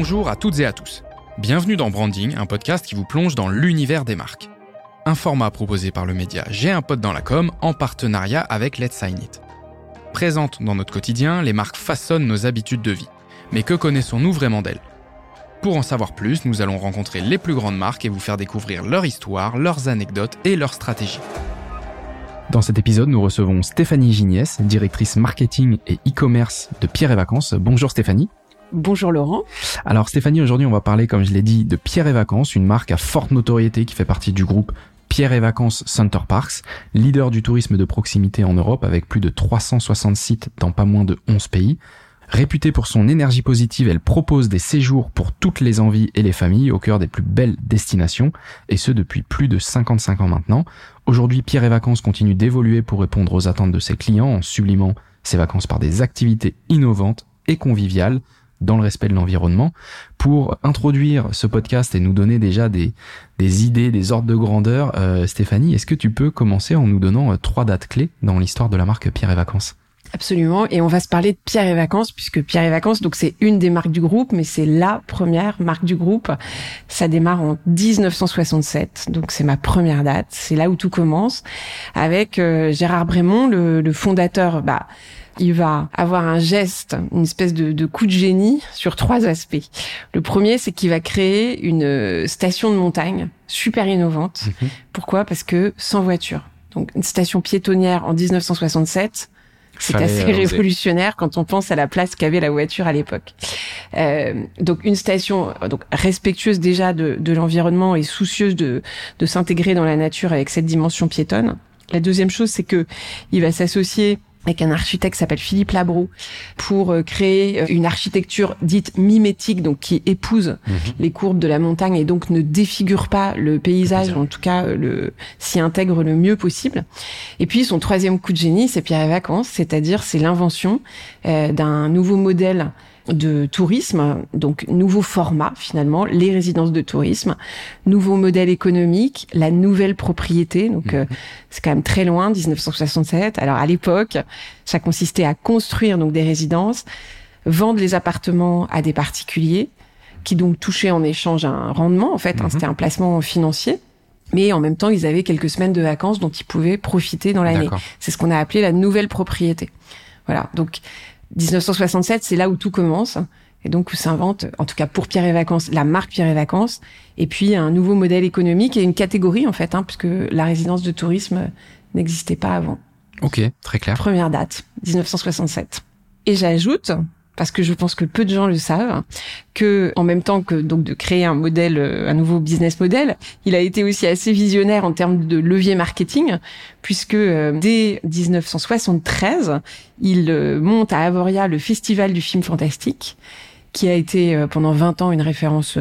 Bonjour à toutes et à tous. Bienvenue dans Branding, un podcast qui vous plonge dans l'univers des marques. Un format proposé par le média J'ai un pote dans la com en partenariat avec Let's Sign It. Présentes dans notre quotidien, les marques façonnent nos habitudes de vie. Mais que connaissons-nous vraiment d'elles? Pour en savoir plus, nous allons rencontrer les plus grandes marques et vous faire découvrir leur histoire, leurs anecdotes et leurs stratégies. Dans cet épisode, nous recevons Stéphanie Gignès, directrice marketing et e-commerce de Pierre et Vacances. Bonjour Stéphanie. Bonjour Laurent. Alors Stéphanie, aujourd'hui on va parler, comme je l'ai dit, de Pierre et Vacances, une marque à forte notoriété qui fait partie du groupe Pierre et Vacances Center Parks, leader du tourisme de proximité en Europe avec plus de 360 sites dans pas moins de 11 pays. Réputée pour son énergie positive, elle propose des séjours pour toutes les envies et les familles au cœur des plus belles destinations, et ce depuis plus de 55 ans maintenant. Aujourd'hui, Pierre et Vacances continue d'évoluer pour répondre aux attentes de ses clients en sublimant ses vacances par des activités innovantes et conviviales dans le respect de l'environnement. Pour introduire ce podcast et nous donner déjà des, idées, des ordres de grandeur, euh, Stéphanie, est-ce que tu peux commencer en nous donnant euh, trois dates clés dans l'histoire de la marque Pierre et Vacances? Absolument. Et on va se parler de Pierre et Vacances, puisque Pierre et Vacances, donc c'est une des marques du groupe, mais c'est la première marque du groupe. Ça démarre en 1967, donc c'est ma première date. C'est là où tout commence, avec euh, Gérard Brémond, le, le fondateur. Bah, il va avoir un geste, une espèce de, de, coup de génie sur trois aspects. Le premier, c'est qu'il va créer une euh, station de montagne super innovante. Mhm. Pourquoi? Parce que sans voiture. Donc une station piétonnière en 1967. C'est assez révolutionnaire quand on pense à la place qu'avait la voiture à l'époque. Euh, donc une station donc respectueuse déjà de, de l'environnement et soucieuse de, de s'intégrer dans la nature avec cette dimension piétonne. La deuxième chose, c'est que il va s'associer avec un architecte qui s'appelle Philippe Labro pour euh, créer euh, une architecture dite mimétique, donc qui épouse mhm. les courbes de la montagne et donc ne défigure pas le paysage, en tout cas euh, le s'y intègre le mieux possible. Et puis son troisième coup de génie, c'est Pierre et Vacances, c'est-à-dire c'est l'invention d'un nouveau modèle de tourisme, donc nouveau format finalement, les résidences de tourisme, nouveau modèle économique, la nouvelle propriété. Donc euh, mhm. c'est quand même très loin, 1967. Alors à l'époque, ça consistait à construire donc des résidences, vendre les appartements à des particuliers qui donc touchaient en échange un rendement en fait. Hein, mhm. C'était un placement financier. Mais en même temps, ils avaient quelques semaines de vacances dont ils pouvaient profiter dans l'année. C'est ce qu'on a appelé la nouvelle propriété. Voilà. Donc, 1967, c'est là où tout commence. Et donc, où s'invente, en tout cas pour Pierre et Vacances, la marque Pierre et Vacances, et puis un nouveau modèle économique et une catégorie, en fait, hein, puisque la résidence de tourisme n'existait pas avant. Ok, très clair. Première date, 1967. Et j'ajoute parce que je pense que peu de gens le savent, que en même temps que donc de créer un modèle, euh, un nouveau business model, il a été aussi assez visionnaire en termes de levier marketing, puisque euh, dès 1973, il euh, monte à Avoria le festival du film fantastique qui a été pendant 20 ans une référence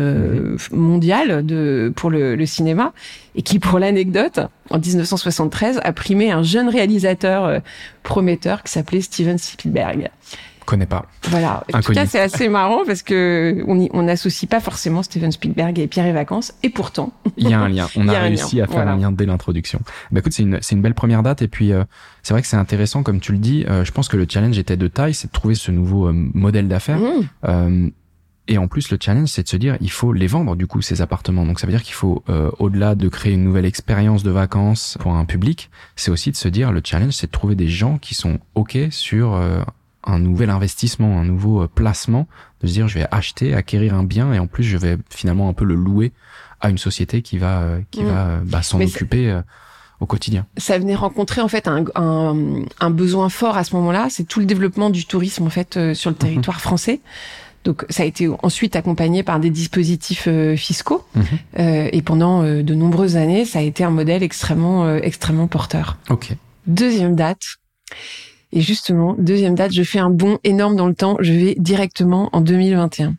mondiale de pour le, le, cinéma et qui, pour l'anecdote, en 1973, a primé un jeune réalisateur prometteur qui s'appelait Steven Spielberg connais pas. Voilà. En tout cas, c'est assez marrant parce que on n'associe pas forcément Steven Spielberg et Pierre et Vacances, et pourtant. Il y a un lien. On a, réussi à faire un lien dès l'introduction. Bah écoute, c'est une, c'est une belle première date, et puis euh, c'est vrai que c'est intéressant, comme tu le dis. Euh, je pense que le challenge était de taille, c'est de trouver ce nouveau euh, modèle d'affaires. Mmh. Et en plus, le challenge, c'est de se dire, il faut les vendre du coup ces appartements. Donc ça veut dire qu'il faut, au-delà de créer une nouvelle expérience de vacances pour un public, c'est aussi de se dire, le challenge, c'est de trouver des gens qui sont ok sur un nouvel investissement, un nouveau euh, placement, de se dire je vais acheter, acquérir un bien et en plus je vais finalement un peu le louer à une société qui va euh, qui mm. va euh, bah, s'en occuper au quotidien. Ça venait rencontrer en fait un, un, un besoin fort à ce moment-là, c'est tout le développement du tourisme en fait sur le mhm. territoire français. Donc ça a été ensuite accompagné par des dispositifs fiscaux mhm. et pendant de nombreuses années, ça a été un modèle extrêmement extrêmement porteur. Ok. Deuxième date, et justement, deuxième date, je fais un bond énorme dans le temps. Je vais directement en 2021.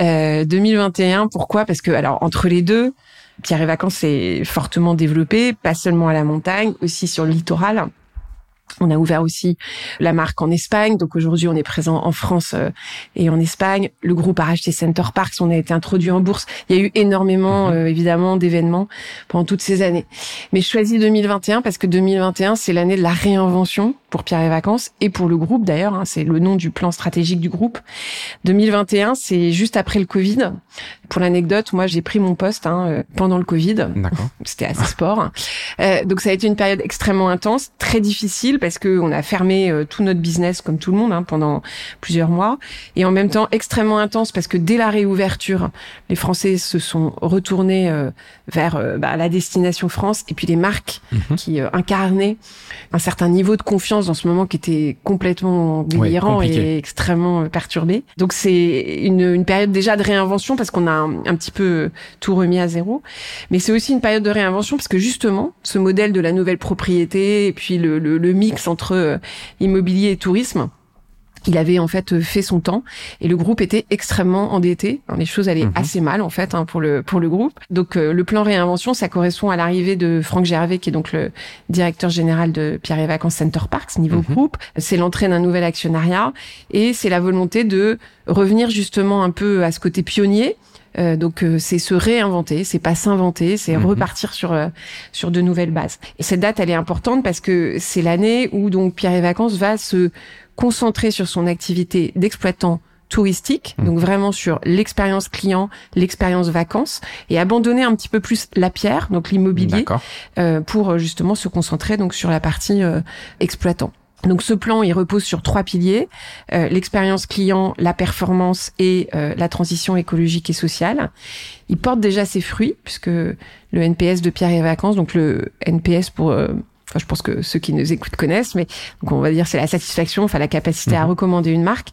Euh, 2021, pourquoi? Parce que, alors, entre les deux, Pierre et Vacances est fortement développé, pas seulement à la montagne, aussi sur le littoral. On a ouvert aussi la marque en Espagne, donc aujourd'hui on est présent en France euh, et en Espagne. Le groupe a racheté Center Parks, on a été introduit en bourse. Il y a eu énormément mhm. euh, évidemment d'événements pendant toutes ces années. Mais je choisis 2021 parce que 2021 c'est l'année de la réinvention pour Pierre et Vacances et pour le groupe d'ailleurs. Hein, c'est le nom du plan stratégique du groupe. 2021, c'est juste après le Covid. Pour l'anecdote, moi j'ai pris mon poste hein, euh, pendant le Covid. D'accord. C'était assez sport. Euh, donc ça a été une période extrêmement intense, très difficile parce que on a fermé euh, tout notre business comme tout le monde hein, pendant plusieurs mois, et en même temps extrêmement intense parce que dès la réouverture, les Français se sont retournés euh, vers bah, la destination France et puis les marques Mhm. qui incarnaient un certain niveau de confiance dans ce moment qui était complètement délirant et extrêmement euh, perturbé. Donc c'est une, une période déjà de réinvention parce qu'on a un, un petit peu tout remis à zéro, mais c'est aussi une période de réinvention parce que justement ce modèle de la nouvelle propriété et puis le, le, le mix entre euh, immobilier et tourisme il avait en fait fait son temps et le groupe était extrêmement endetté. Les choses allaient Mhm. assez mal en fait hein, pour le pour le groupe. Donc euh, le plan réinvention, ça correspond à l'arrivée de Franck Gervais qui est donc le directeur général de Pierre et Vacances Center Parks niveau Mhm. groupe. C'est l'entrée d'un nouvel actionnariat et c'est la volonté de revenir justement un peu à ce côté pionnier. Euh, donc euh, c'est se réinventer, c'est pas s'inventer, c'est Mhm. repartir sur euh, sur de nouvelles bases. Et cette date elle est importante parce que c'est l'année où donc Pierre et Vacances va se concentrer sur son activité d'exploitant touristique, Mhm. donc vraiment sur l'expérience client, l'expérience vacances, et abandonner un petit peu plus la pierre, donc l'immobilier, euh, pour euh, justement se concentrer donc sur la partie euh, exploitant. Donc ce plan, il repose sur trois piliers euh, l'expérience client, la performance et euh, la transition écologique et sociale. Il porte déjà ses fruits puisque le NPS de Pierre et Vacances, donc le NPS pour euh, Enfin, je pense que ceux qui nous écoutent connaissent, mais donc on va dire c'est la satisfaction, enfin la capacité à Mhm. recommander une marque.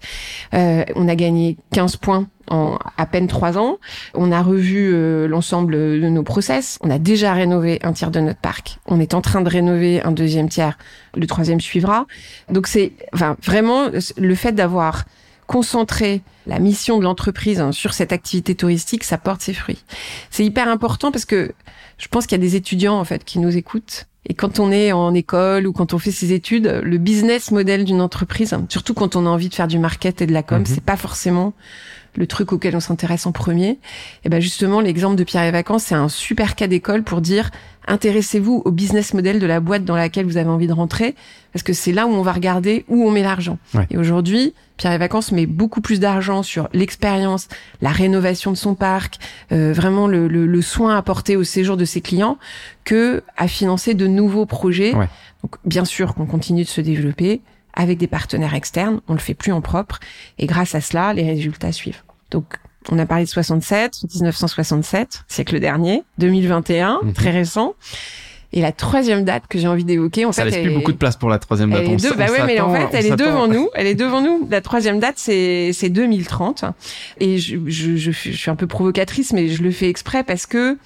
Euh, on a gagné 15 points en à peine trois ans. On a revu euh, l'ensemble de nos process. On a déjà rénové un tiers de notre parc. On est en train de rénover un deuxième tiers. Le troisième suivra. Donc c'est, enfin vraiment le fait d'avoir concentré la mission de l'entreprise hein, sur cette activité touristique, ça porte ses fruits. C'est hyper important parce que je pense qu'il y a des étudiants en fait qui nous écoutent. Et quand on est en école ou quand on fait ses études, le business model d'une entreprise, surtout quand on a envie de faire du market et de la com, Mhm. c'est pas forcément le truc auquel on s'intéresse en premier. Et ben justement, l'exemple de Pierre et Vacances, c'est un super cas d'école pour dire intéressez-vous au business model de la boîte dans laquelle vous avez envie de rentrer, parce que c'est là où on va regarder où on met l'argent. Ouais. Et aujourd'hui, Pierre et Vacances met beaucoup plus d'argent sur l'expérience, la rénovation de son parc, euh, vraiment le, le, le soin apporté au séjour de ses clients, que à financer de nouveaux projets. Ouais. Donc bien sûr qu'on continue de se développer avec des partenaires externes, on le fait plus en propre, et grâce à cela, les résultats suivent. Donc on a parlé de 67, 1967, siècle dernier, 2021, Mhm. très récent. Et la troisième date que j'ai envie d'évoquer, en Ça fait, laisse elle plus est- beaucoup de place pour la troisième date. elle est On deux- bah ouais, mais en fait, elle est devant nous. Elle est devant nous. La troisième date, c'est c'est 2030. Et je, je, je, suis- un peu provocatrice, mais je le fais exprès parce que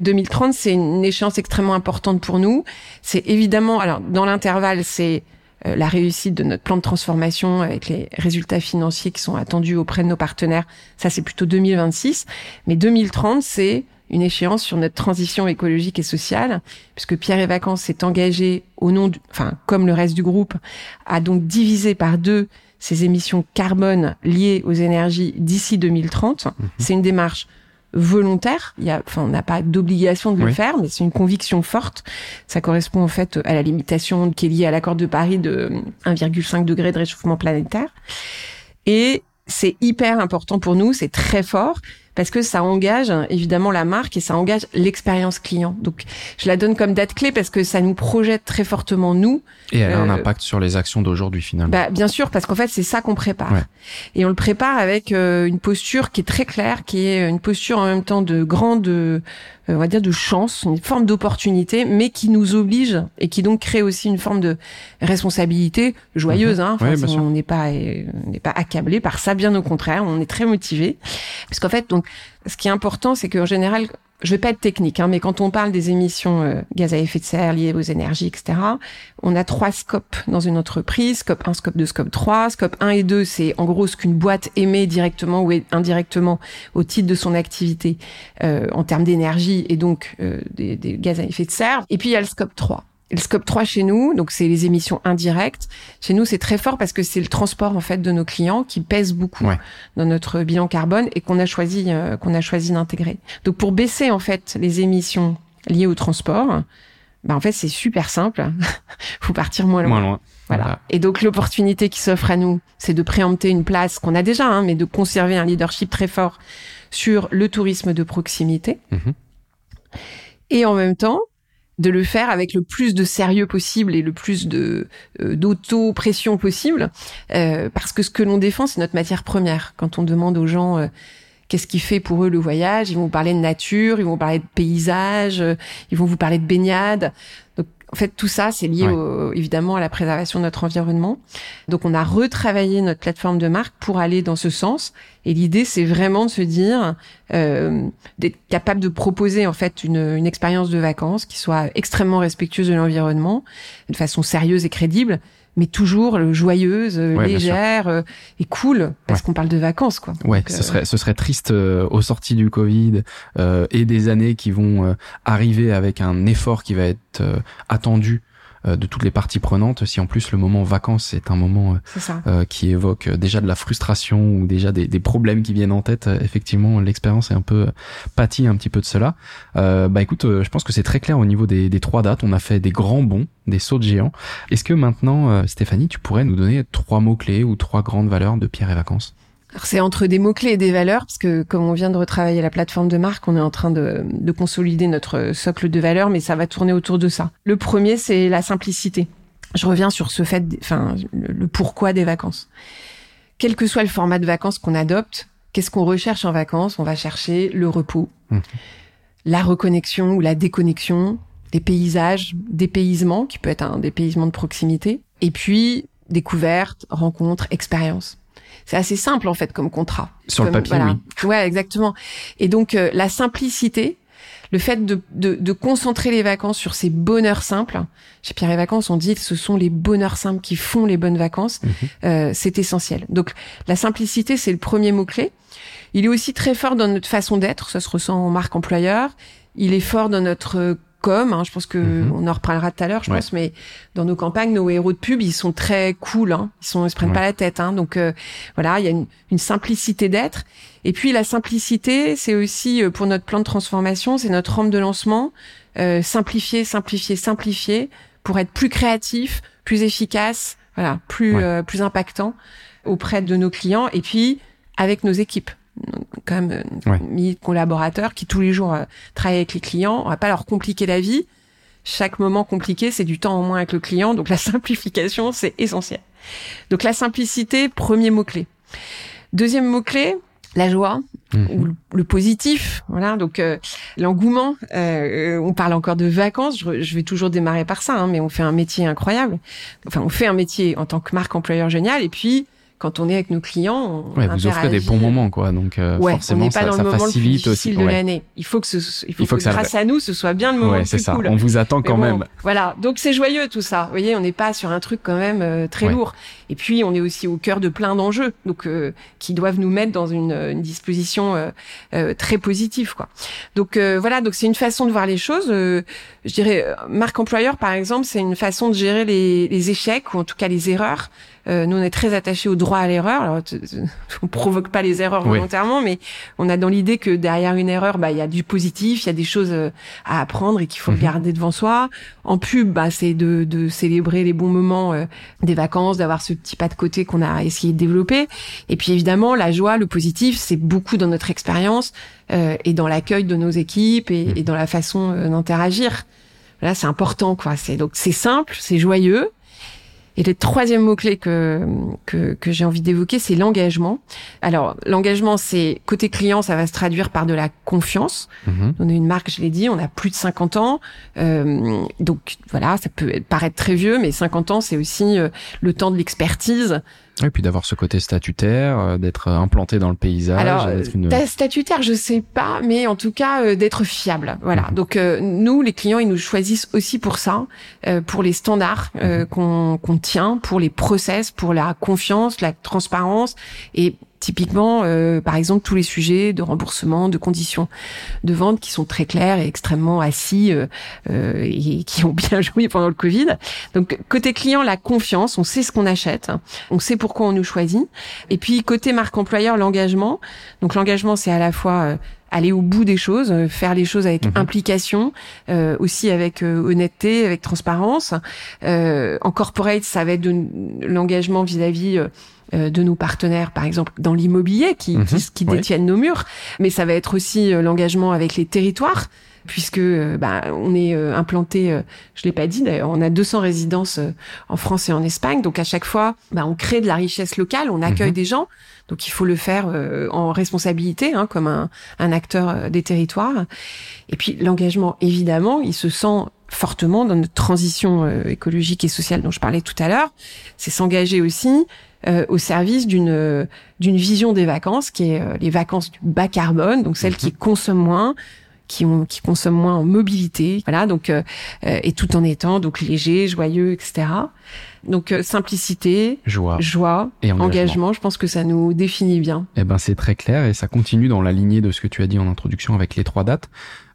2030, c'est une échéance extrêmement importante pour nous. C'est évidemment, alors dans l'intervalle, c'est la réussite de notre plan de transformation avec les résultats financiers qui sont attendus auprès de nos partenaires. Ça, c'est plutôt 2026. Mais 2030, c'est une échéance sur notre transition écologique et sociale, puisque Pierre et Vacances s'est engagé au nom, du, enfin comme le reste du groupe, à donc diviser par deux ses émissions carbone liées aux énergies d'ici 2030. C'est une démarche volontaire. Il y a, enfin, on n'a pas d'obligation de le Oui. faire, mais c'est une conviction forte. Ça correspond en fait à la limitation qui est liée à l'accord de Paris de 1,5 degré de réchauffement planétaire. Et c'est hyper important pour nous, c'est très fort parce que ça engage évidemment la marque et ça engage l'expérience client. Donc je la donne comme date clé parce que ça nous projette très fortement nous. Et elle a un Euh, impact sur les actions d'aujourd'hui finalement. Bah bien sûr parce qu'en fait c'est ça qu'on prépare. Ouais. Et on le prépare avec euh, une posture qui est très claire, qui est une posture en même temps de grande euh, on va dire de chance, une forme d'opportunité mais qui nous oblige et qui donc crée aussi une forme de responsabilité joyeuse hein. Enfin, bien sûr. on n'est pas euh, on n'est pas accablé par ça bien au contraire, on est très motivé parce qu'en fait donc ce qui est important c'est qu'en général je vais pas être technique, hein, mais quand on parle des émissions euh, gaz à effet de serre liées aux énergies, etc., on a trois scopes dans une entreprise, scope 1, scope 2, scope 3. Scope 1 et 2, c'est en gros ce qu'une boîte émet directement ou indirectement au titre de son activité euh, en termes d'énergie et donc euh, des, des gaz à effet de serre. Et puis il y a le scope 3. Et le scope 3 chez nous, donc c'est les émissions indirectes. Chez nous, c'est très fort parce que c'est le transport en fait de nos clients qui pèse beaucoup Ouais. dans notre bilan carbone et qu'on a choisi euh, qu'on a choisi d'intégrer. Donc pour baisser en fait les émissions liées au transport, bah en fait c'est super simple. faut partir moins loin. Moins loin. Voilà. Et donc l'opportunité qui s'offre à nous, c'est de préempter une place qu'on a déjà, hein, mais de conserver un leadership très fort sur le tourisme de proximité. Mhm. Et en même temps, de le faire avec le plus de sérieux possible et le plus de euh, d'auto-pression possible, euh, parce que ce que l'on défend, c'est notre matière première. Quand on demande aux gens euh, qu'est-ce qui fait pour eux le voyage, ils vont vous parler de nature, ils vont vous parler de paysage, euh, ils vont vous parler de baignade. En fait, tout ça, c'est lié Ouais. au- évidemment à la préservation de notre environnement. Donc, on a retravaillé notre plateforme de marque pour aller dans ce sens. Et l'idée, c'est vraiment de se dire, euh, d'être capable de proposer en fait une, une expérience de vacances qui soit extrêmement respectueuse de l'environnement, de façon sérieuse et crédible, mais toujours euh, joyeuse, euh, Ouais, légère euh, et cool, parce Ouais. qu'on parle de vacances, quoi. Ouais, Donc, ce serait ce serait triste euh, aux sorties du Covid euh, et des années qui vont euh, arriver avec un effort qui va être euh, attendu de toutes les parties prenantes. Si en plus le moment vacances est un moment euh, euh, qui évoque euh, déjà de la frustration ou déjà des, des problèmes qui viennent en tête, euh, effectivement l'expérience est un peu euh, pâtie un petit peu de cela. Euh, bah écoute, euh, je pense que c'est très clair au niveau des, des trois dates. On a fait des grands bons, des sauts de géants. Est-ce que maintenant, euh, Stéphanie, tu pourrais nous donner trois mots clés ou trois grandes valeurs de Pierre et Vacances? C'est entre des mots-clés et des valeurs, parce que comme on vient de retravailler la plateforme de marque, on est en train de, de consolider notre socle de valeurs, mais ça va tourner autour de ça. Le premier, c'est la simplicité. Je reviens sur ce fait, enfin, le pourquoi des vacances. Quel que soit le format de vacances qu'on adopte, qu'est-ce qu'on recherche en vacances? On va chercher le repos, Mhm. la reconnexion ou la déconnexion, des paysages, dépaysement, qui peut être un dépaysement de proximité, et puis découverte, rencontre, expérience. C'est assez simple en fait comme contrat. Sur le papier, voilà. oui. Ouais, exactement. Et donc euh, la simplicité, le fait de, de, de concentrer les vacances sur ces bonheurs simples. Chez Pierre et Vacances, on dit que ce sont les bonheurs simples qui font les bonnes vacances. Mhm. Euh, c'est essentiel. Donc la simplicité, c'est le premier mot clé. Il est aussi très fort dans notre façon d'être. Ça se ressent en marque employeur. Il est fort dans notre euh, com. hein. Je pense que Mhm. on en reparlera tout à l'heure. Je Ouais. pense, mais dans nos campagnes, nos héros de pub, ils sont très cool. Hein. Ils sont, ils se prennent Ouais. pas la tête. Hein. Donc euh, voilà, il y a une, une simplicité d'être. Et puis la simplicité, c'est aussi euh, pour notre plan de transformation, c'est notre rampe de lancement. Euh, simplifier, simplifier, simplifier pour être plus créatif, plus efficace, voilà, plus Ouais. euh, plus impactant auprès de nos clients et puis avec nos équipes. Quand même euh, Ouais. milliers de collaborateurs qui tous les jours euh, travaillent avec les clients. On va pas leur compliquer la vie. Chaque moment compliqué, c'est du temps en moins avec le client. Donc la simplification, c'est essentiel. Donc la simplicité, premier mot clé. Deuxième mot clé, la joie Mhm. ou le, le positif. Voilà, donc euh, l'engouement. euh, on parle encore de vacances. Je, je vais toujours démarrer par ça, hein, mais on fait un métier incroyable. Enfin, on fait un métier en tant que marque employeur génial. Et puis, quand on est avec nos clients, on Ouais, vous offrez des bons moments, quoi. Donc euh, Ouais, on forcément, n'est pas ça, dans ça le moment le plus aussi. de ouais. l'année. Il faut que ce, il faut, Il faut que, que ça- grâce à nous, ce soit bien le moment Ouais, le c'est plus ça. cool. On vous attend quand bon, même. Voilà, donc c'est joyeux tout ça. Vous voyez, on n'est pas sur un truc quand même euh, très lourd. Et puis on est aussi au cœur de plein d'enjeux, donc euh, qui doivent nous mettre dans une, une disposition euh, euh, très positive, quoi. Donc euh, voilà, donc c'est une façon de voir les choses. Euh, je dirais, euh, marque employeur par exemple, c'est une façon de gérer les, les échecs ou en tout cas les erreurs. Euh, nous, on est très attachés au droit à l'erreur. Alors, on provoque pas les erreurs Oui. volontairement, mais on a dans l'idée que derrière une erreur, bah, il y a du positif, il y a des choses euh, à apprendre et qu'il faut Mhm. garder devant soi. En pub, bah, c'est de, de célébrer les bons moments euh, des vacances, d'avoir ce petit pas de côté qu'on a essayé de développer. Et puis évidemment, la joie, le positif, c'est beaucoup dans notre expérience euh, et dans l'accueil de nos équipes et, Mhm. et dans la façon euh, d'interagir. Là, c'est important, quoi. C'est donc c'est simple, c'est joyeux. Et le troisième mot-clé que, que, que j'ai envie d'évoquer, c'est l'engagement. Alors, l'engagement, c'est côté client, ça va se traduire par de la confiance. Mhm. On est une marque, je l'ai dit, on a plus de 50 ans. Euh, donc voilà, ça peut paraître très vieux, mais 50 ans, c'est aussi euh, le temps de l'expertise. Et puis d'avoir ce côté statutaire, euh, d'être implanté dans le paysage, Alors, une. ta- statutaire, je sais pas, mais en tout cas euh, d'être fiable. Voilà. Mhm. Donc euh, nous, les clients, ils nous choisissent aussi pour ça, euh, pour les standards euh, Mhm. qu'on qu'on tient, pour les process, pour la confiance, la transparence et typiquement, euh, par exemple, tous les sujets de remboursement, de conditions de vente qui sont très clairs et extrêmement assis euh, euh, et qui ont bien joué pendant le Covid. Donc côté client, la confiance, on sait ce qu'on achète, on sait pourquoi on nous choisit. Et puis côté marque employeur, l'engagement. Donc l'engagement, c'est à la fois euh, aller au bout des choses, euh, faire les choses avec Mhm. implication, euh, aussi avec euh, honnêteté, avec transparence. Euh, en corporate, ça va être de l'engagement vis-à-vis de nos partenaires, par exemple dans l'immobilier, qui, Mhm. qui, qui Ouais. détiennent nos murs, mais ça va être aussi euh, l'engagement avec les territoires puisque euh, bah, on est euh, implanté, euh, je l'ai pas dit d'ailleurs, on a 200 résidences euh, en France et en Espagne, donc à chaque fois, bah, on crée de la richesse locale, on accueille Mhm. des gens, donc il faut le faire euh, en responsabilité, hein, comme un, un acteur euh, des territoires. Et puis l'engagement, évidemment, il se sent fortement dans notre transition euh, écologique et sociale dont je parlais tout à l'heure. C'est s'engager aussi euh, au service d'une euh, d'une vision des vacances qui est euh, les vacances du bas carbone, donc celles Mhm. qui consomment moins, qui ont qui consomment moins en mobilité, voilà donc euh, euh, et tout en étant donc léger, joyeux, etc. Donc euh, simplicité, Joie joie, et engagement. engagement, je pense que ça nous définit bien. Eh ben, c'est très clair et ça continue dans la lignée de ce que tu as dit en introduction avec les trois dates.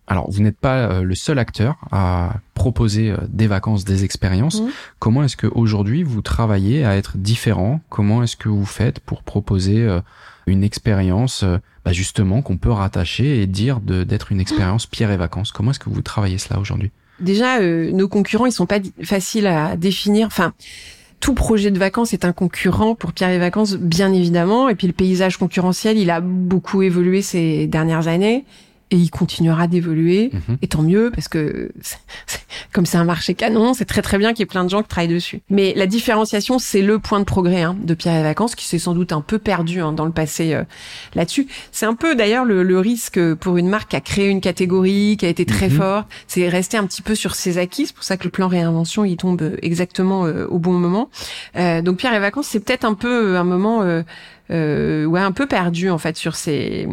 Alors, vous n'êtes pas euh, le seul acteur à proposer euh, des vacances, des expériences. Comment est-ce que aujourd'hui vous travaillez à être différent? Comment est-ce que vous faites pour proposer euh, une expérience, bah, justement, qu'on peut rattacher et dire d'être une expérience pierre et vacances? Comment est-ce que vous travaillez cela aujourd'hui? Déjà, euh, nos concurrents, ils sont pas faciles à définir. Enfin, tout projet de vacances est un concurrent pour Pierre et Vacances, bien évidemment. Et puis le paysage concurrentiel, il a beaucoup évolué ces dernières années et il continuera d'évoluer. Mhm. Et tant mieux, parce que c'est- c'est- comme c'est un marché canon, c'est très très bien qu'il y ait plein de gens qui travaillent dessus. Mais la différenciation, c'est le point de progrès hein, de Pierre et Vacances, qui s'est sans doute un peu perdu hein, dans le passé euh, là-dessus. C'est un peu d'ailleurs le, le risque pour une marque qui a créé une catégorie, qui a été très Mhm. fort, c'est rester un petit peu sur ses acquis. C'est pour ça que le plan réinvention, il tombe euh, exactement euh, au bon moment. Euh, donc Pierre et Vacances, c'est peut-être un peu un moment... Euh, ouais, un peu perdu en fait sur ces,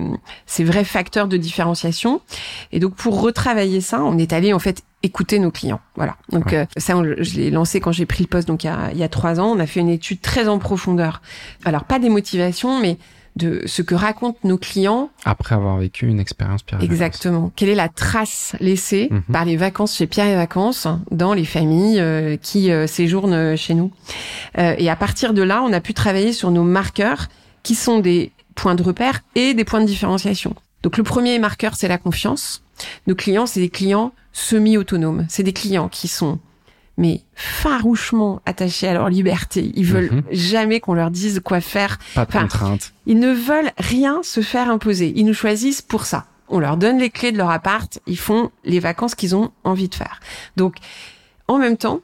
ces vrais facteurs de différenciation. Et donc pour retravailler ça, on est allé en fait écouter nos clients. Voilà. Donc Ouais. euh, ça, on- je l'ai lancé quand j'ai pris le poste, donc il y, a, il y a trois ans. On a fait une étude très en profondeur. Alors pas des motivations, mais de ce que racontent nos clients Après avoir vécu une expérience pierre et vacances. exactement. Quelle est la trace laissée Mhm. par les vacances chez Pierre et Vacances dans les familles euh, qui euh, séjournent chez nous? Euh, et à partir de là, on a pu travailler sur nos marqueurs qui sont des points de repère et des points de différenciation. Donc le premier marqueur, c'est la confiance. Nos clients, c'est des clients semi-autonomes. C'est des clients qui sont mais farouchement attachés à leur liberté. Ils veulent Mhm. jamais qu'on leur dise quoi faire. Pas de Enfin, contraintes. Ils ne veulent rien se faire imposer. Ils nous choisissent pour ça. On leur donne les clés de leur appart. Ils font les vacances qu'ils ont envie de faire. Donc, en même temps,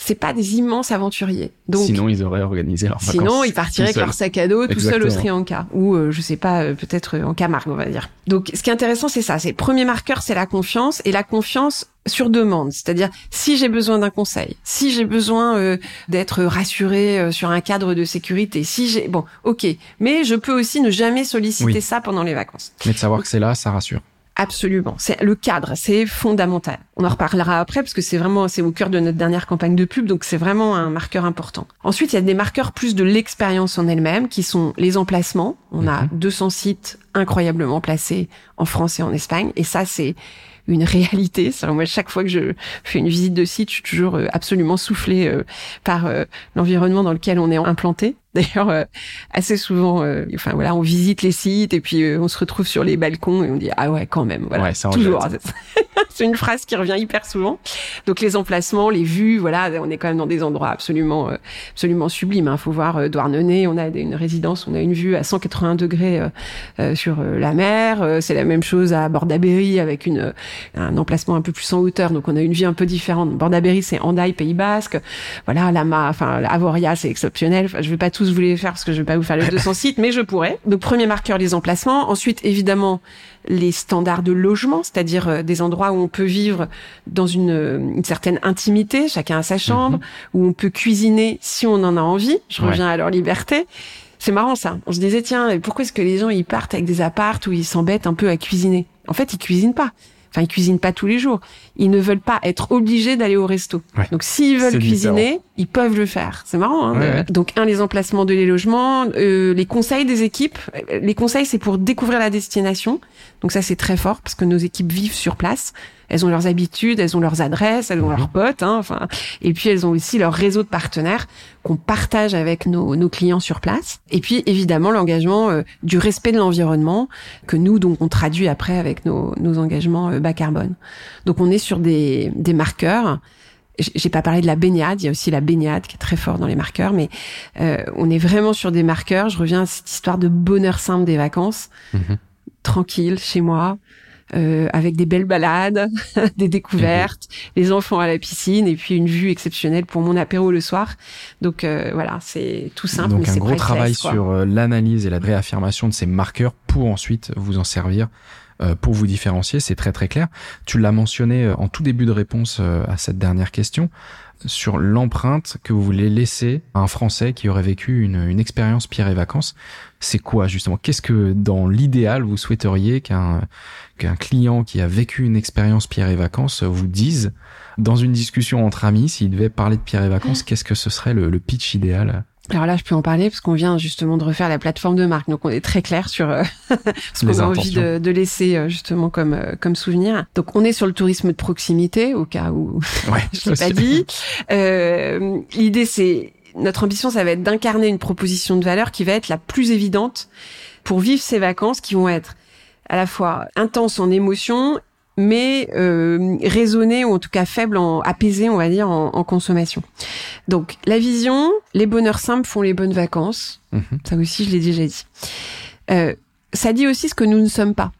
c'est pas des immenses aventuriers. Donc, Sinon, ils auraient organisé leurs vacances. Sinon, ils partiraient avec leur sac à dos tout seul au. Sri Lanka ou euh, je sais pas, euh, peut-être euh, en Camargue, on va dire. Donc, ce qui est intéressant, c'est ça. C'est premier marqueur, c'est la confiance et la confiance sur demande. C'est-à-dire, si j'ai besoin d'un conseil, si j'ai besoin euh, d'être rassuré euh, sur un cadre de sécurité, si j'ai bon, ok, mais je peux aussi ne jamais solliciter Oui. ça pendant les vacances. Mais de savoir que c'est là, ça rassure. Absolument. C'est le cadre, c'est fondamental. On en reparlera après parce que c'est vraiment c'est au cœur de notre dernière campagne de pub, donc c'est vraiment un marqueur important. Ensuite, il y a des marqueurs plus de l'expérience en elle-même qui sont les emplacements. On a Mhm. 200 sites incroyablement placés en France et en Espagne, et ça c'est une réalité. Moi, chaque fois que je fais une visite de site, je suis toujours euh, absolument soufflée euh, par euh, l'environnement dans lequel on est implanté. D'ailleurs, euh, assez souvent, euh, enfin voilà, on visite les sites et puis euh, on se retrouve sur les balcons et on dit ah ouais quand même, voilà, Ouais, ça toujours. C'est une phrase qui revient hyper souvent. Donc les emplacements, les vues, voilà, on est quand même dans des endroits absolument, euh, absolument sublimes. Il faut voir euh, Douarnenez, on a une résidence, on a une vue à 180 degrés euh, euh, sur euh, la mer. C'est la même chose à Bordaberry avec une un emplacement un peu plus en hauteur. Donc on a une vue un peu différente. Bordaberry, c'est Hendaye, Pays Basque. Voilà, Lama, enfin Avoria, c'est exceptionnel. Enfin, je vais pas tous vous les faire parce que je vais pas vous faire les 200 sites, mais je pourrais. Donc premier marqueur, les emplacements. Ensuite, évidemment, les standards de logement, c'est-à-dire euh, des endroits où on peut vivre dans une, euh, une certaine intimité, chacun a sa chambre, où on peut cuisiner si on en a envie. Je Ouais. reviens à leur liberté. C'est marrant ça. On se disait tiens, pourquoi est-ce que les gens ils partent avec des appartes où ils s'embêtent un peu à cuisiner? En fait, ils cuisinent pas. Enfin, ils cuisinent pas tous les jours. Ils ne veulent pas être obligés d'aller au resto. Ouais. Donc, s'ils veulent cuisiner, ils peuvent le faire. C'est marrant. Hein Ouais, de- ouais. Donc, un, les emplacements de les logements, euh, les conseils des équipes. Euh, Les conseils, c'est pour découvrir la destination. Donc ça, c'est très fort parce que nos équipes vivent sur place. Elles ont leurs habitudes, elles ont leurs adresses, elles ont leurs Mhm. potes, hein, enfin, et puis elles ont aussi leur réseau de partenaires qu'on partage avec nos, nos clients sur place. Et puis évidemment l'engagement euh, du respect de l'environnement que nous donc on traduit après avec nos, nos engagements euh, bas carbone. Donc on est sur des, des marqueurs. J'ai pas parlé de la baignade, il y a aussi la baignade qui est très fort dans les marqueurs, mais euh, on est vraiment sur des marqueurs. Je reviens à cette histoire de bonheur simple des vacances, Mhm. tranquille chez moi, euh, avec des belles balades, des découvertes, les enfants à la piscine et puis une vue exceptionnelle pour mon apéro le soir. Donc euh, voilà, c'est tout simple, Donc mais un gros travail sur euh, l'analyse et la réaffirmation de ces marqueurs pour ensuite vous en servir euh, pour vous différencier, c'est très très clair. Tu l'as mentionné euh, en tout début de réponse à cette dernière question sur l'empreinte que vous voulez laisser à un Français qui aurait vécu une, une expérience Pierre et Vacances. C'est quoi justement? Qu'est-ce que dans l'idéal vous souhaiteriez qu'un qu'un client qui a vécu une expérience Pierre et Vacances vous dise? Dans une discussion entre amis s'il devait parler de Pierre et Vacances Qu'est-ce que ce serait le, le pitch idéal? Alors là, je peux en parler parce qu'on vient justement de refaire la plateforme de marque, donc on est très clair sur euh, ce qu'on a envie de, de laisser euh, justement comme euh, comme souvenir. Donc on est sur le tourisme de proximité, au cas où Ouais, je l'ai pas dit. Euh, L'idée, c'est notre ambition, ça va être d'incarner une proposition de valeur qui va être la plus évidente pour vivre ces vacances, qui vont être à la fois intenses en émotion, mais euh, ou en tout cas faibles, en on va dire, en, en consommation. Donc la vision, les bonheurs simples font les bonnes vacances. Mhm. Ça aussi, je l'ai déjà dit. Euh, ça dit aussi ce que nous ne sommes pas.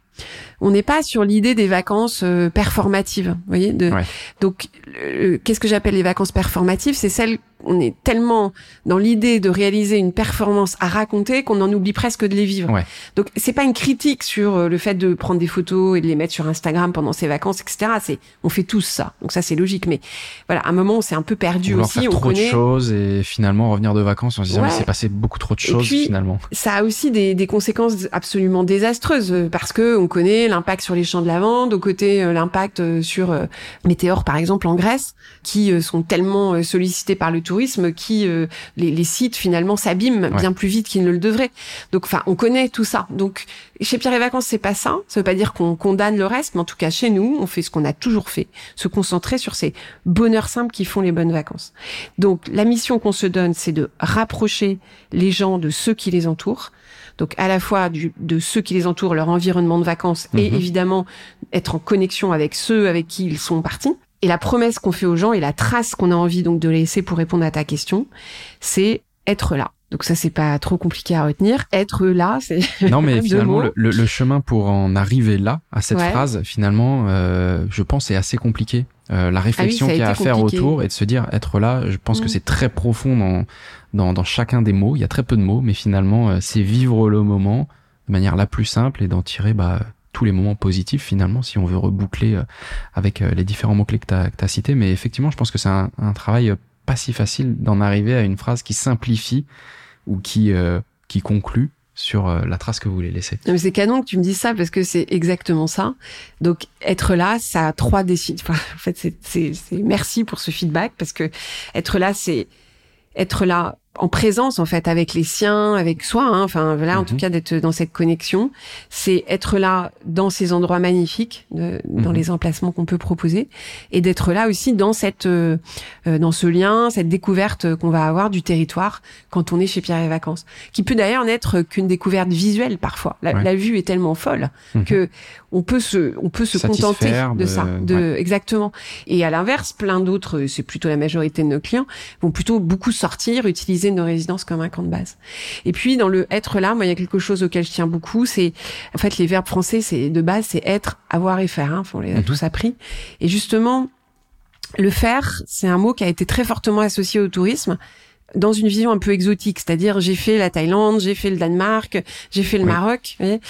On n'est pas sur l'idée des vacances euh, performatives, vous voyez. De, Ouais. Donc, le- qu'est-ce que j'appelle les vacances performatives? C'est celles on est tellement dans l'idée de réaliser une performance à raconter qu'on en oublie presque de les vivre. Ouais. Donc, c'est pas une critique sur euh, le fait de prendre des photos et de les mettre sur Instagram pendant ses vacances, etc. C'est, on fait tous ça. Donc ça, c'est logique. Mais voilà, à un moment, on s'est un peu perdu Vouloir aussi. faire on trop connaît. de choses et finalement revenir de vacances en se disant Ouais. mais c'est passé beaucoup trop de choses puis, finalement. ça a aussi des, des conséquences absolument désastreuses euh, parce que on connaît l'impact sur les champs de lavande, au côté euh, l'impact sur euh, Météor par exemple en Grèce, qui sont tellement sollicités par le tourisme, qui euh, les, les sites finalement s'abîment Ouais. bien plus vite qu'ils ne le devraient. Donc enfin, on connaît tout ça. Donc chez Pierre et Vacances, c'est pas ça. Ça veut pas dire qu'on condamne le reste, mais en tout cas chez nous, on fait ce qu'on a toujours fait, se concentrer sur ces bonheurs simples qui font les bonnes vacances. Donc la mission qu'on se donne, c'est de rapprocher les gens de ceux qui les entourent. Donc à la fois du, de ceux qui les entourent, leur environnement de vacances, et Mhm. évidemment être en connexion avec ceux avec qui ils sont partis. Et la promesse qu'on fait aux gens et la trace qu'on a envie donc de laisser pour répondre à ta question, c'est être là. Donc ça c'est pas trop compliqué à retenir. Être là, c'est Non mais finalement le, chemin pour en arriver là à cette Ouais. phrase finalement euh, je pense est assez compliqué. Euh, la réflexion Ah ça a qu'il y a à faire autour et de se dire être là, je pense que Mm. c'est très profond dans, dans dans chacun des mots. Il y a très peu de mots mais finalement euh, c'est vivre le moment de manière la plus simple et d'en tirer bah tous les moments positifs finalement si on veut reboucler euh, avec euh, les différents mots clés que tu as, cités mais effectivement je pense que c'est un, un travail euh, pas si facile d'en arriver à une phrase qui simplifie ou qui euh, qui conclut sur la trace que vous voulez laisser. C'est canon que tu me dises ça parce que c'est exactement ça. Donc être là, ça a trois décisions. Enfin, en fait, c'est merci pour ce feedback parce que être là, c'est être là en présence en fait avec les siens, avec soi. Hein. Enfin voilà, en Mhm. tout cas d'être dans cette connexion. C'est être là dans ces endroits magnifiques, de- dans Mhm. les emplacements qu'on peut proposer, et d'être là aussi dans cette, euh, euh, dans ce lien, cette découverte qu'on va avoir du territoire quand on est chez Pierre et Vacances, qui peut d'ailleurs n'être qu'une découverte visuelle parfois. La, Ouais. la vue est tellement folle Mhm. que on peut se, on peut se contenter de- ça, de exactement. Et à l'inverse, plein d'autres, c'est plutôt la majorité de nos clients, vont plutôt beaucoup sortir, utiliser nos résidences comme un camp de base. Et puis dans le être là, moi il y a quelque chose auquel je tiens beaucoup, c'est en fait les verbes français, c'est de base, c'est être, avoir et faire. Hein, on les a Mhm. tous appris. Et justement, le faire, c'est un mot qui a été très fortement associé au tourisme dans une vision un peu exotique, c'est-à-dire j'ai fait la Thaïlande, j'ai fait le Danemark, j'ai fait le Oui. Maroc. voyez.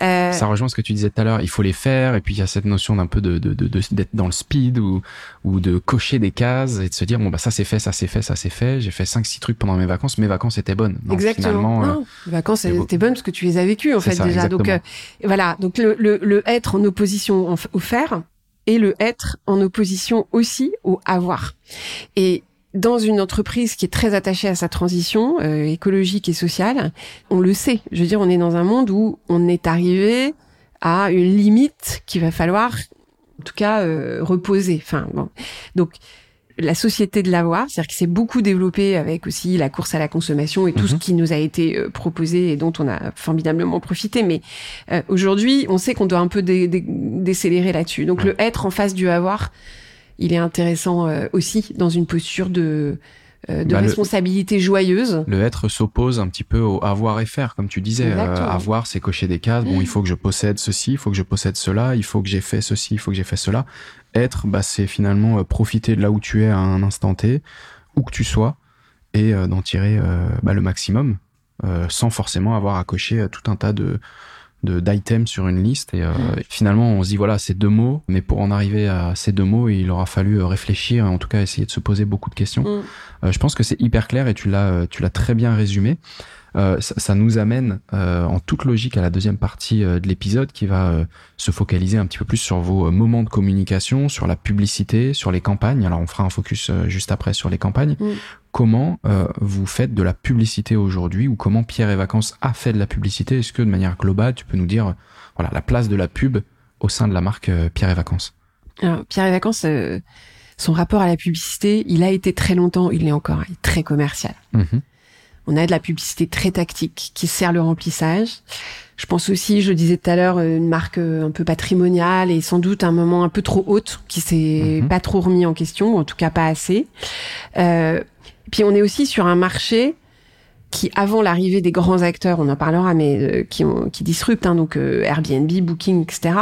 Euh, Ça rejoint ce que tu disais tout à l'heure, il faut les faire, et puis il y a cette notion d'un peu de, de, de, de- d'être dans le speed ou, ou de cocher des cases et de se dire bon bah ça c'est fait, ça c'est fait, ça c'est fait. J'ai fait cinq six trucs pendant mes vacances, mes vacances étaient bonnes. Exactement. euh, Non, les vacances, étaient bonnes parce que tu les as vécues en fait ça, déjà. Donc euh, voilà, donc le, le, le être en opposition au faire et le être en opposition aussi au avoir. Et dans une entreprise qui est très attachée à sa transition euh, écologique et sociale, on le sait. Je veux dire, on est dans un monde où on est arrivé à une limite qu'il va falloir en tout cas reposer. Enfin bon, donc la société de l'avoir, c'est-à-dire qu'il s'est beaucoup développé avec aussi la course à la consommation et tout ce mhm. qui nous a été euh, proposé et dont on a formidablement profité. Mais euh, aujourd'hui, on sait qu'on doit un peu décélérer là-dessus. Donc le être en face du avoir, il est intéressant euh, aussi dans une posture de de bah, responsabilité joyeuse. Le être s'oppose un petit peu au avoir et faire, comme tu disais. avoir, c'est cocher des cases. Bon, il faut que je possède ceci, il faut que je possède cela, il faut que j'ai fait ceci, il faut que j'ai fait cela. Être, bah, c'est finalement euh, profiter de là où tu es à un instant T, où que tu sois, et euh, d'en tirer euh, bah, le maximum, sans forcément avoir à cocher tout un tas de d'items sur une liste et, finalement on se dit voilà c'est deux mots mais pour en arriver à ces deux mots il aura fallu réfléchir en tout cas essayer de se poser beaucoup de questions mm. je pense que c'est hyper clair et tu l'as tu l'as très bien résumé euh, ça, nous amène euh, en toute logique à la deuxième partie euh, de l'épisode qui va se focaliser un petit peu plus sur vos moments de communication, sur la publicité, sur les campagnes. Alors on fera un focus juste après sur les campagnes. Mm. Comment vous faites de la publicité aujourd'hui ou comment Pierre et Vacances a fait de la publicité? Est-ce que de manière globale, tu peux nous dire voilà la place de la pub au sein de la marque Pierre et Vacances Alors, Pierre et Vacances son rapport à la publicité, il a été très longtemps, il est encore très commercial. Mm-hmm. On a de la publicité très tactique qui sert le remplissage. Je pense aussi, je disais tout à l'heure, une marque euh, un peu patrimoniale et sans doute un moment un peu trop haute qui s'est mhm. pas trop remis en question, ou en tout cas pas assez. Euh, puis on est aussi sur un marché qui, avant l'arrivée des grands acteurs, on en parlera, mais euh, qui, ont, qui disruptent, hein, donc euh, Airbnb, Booking, etc.,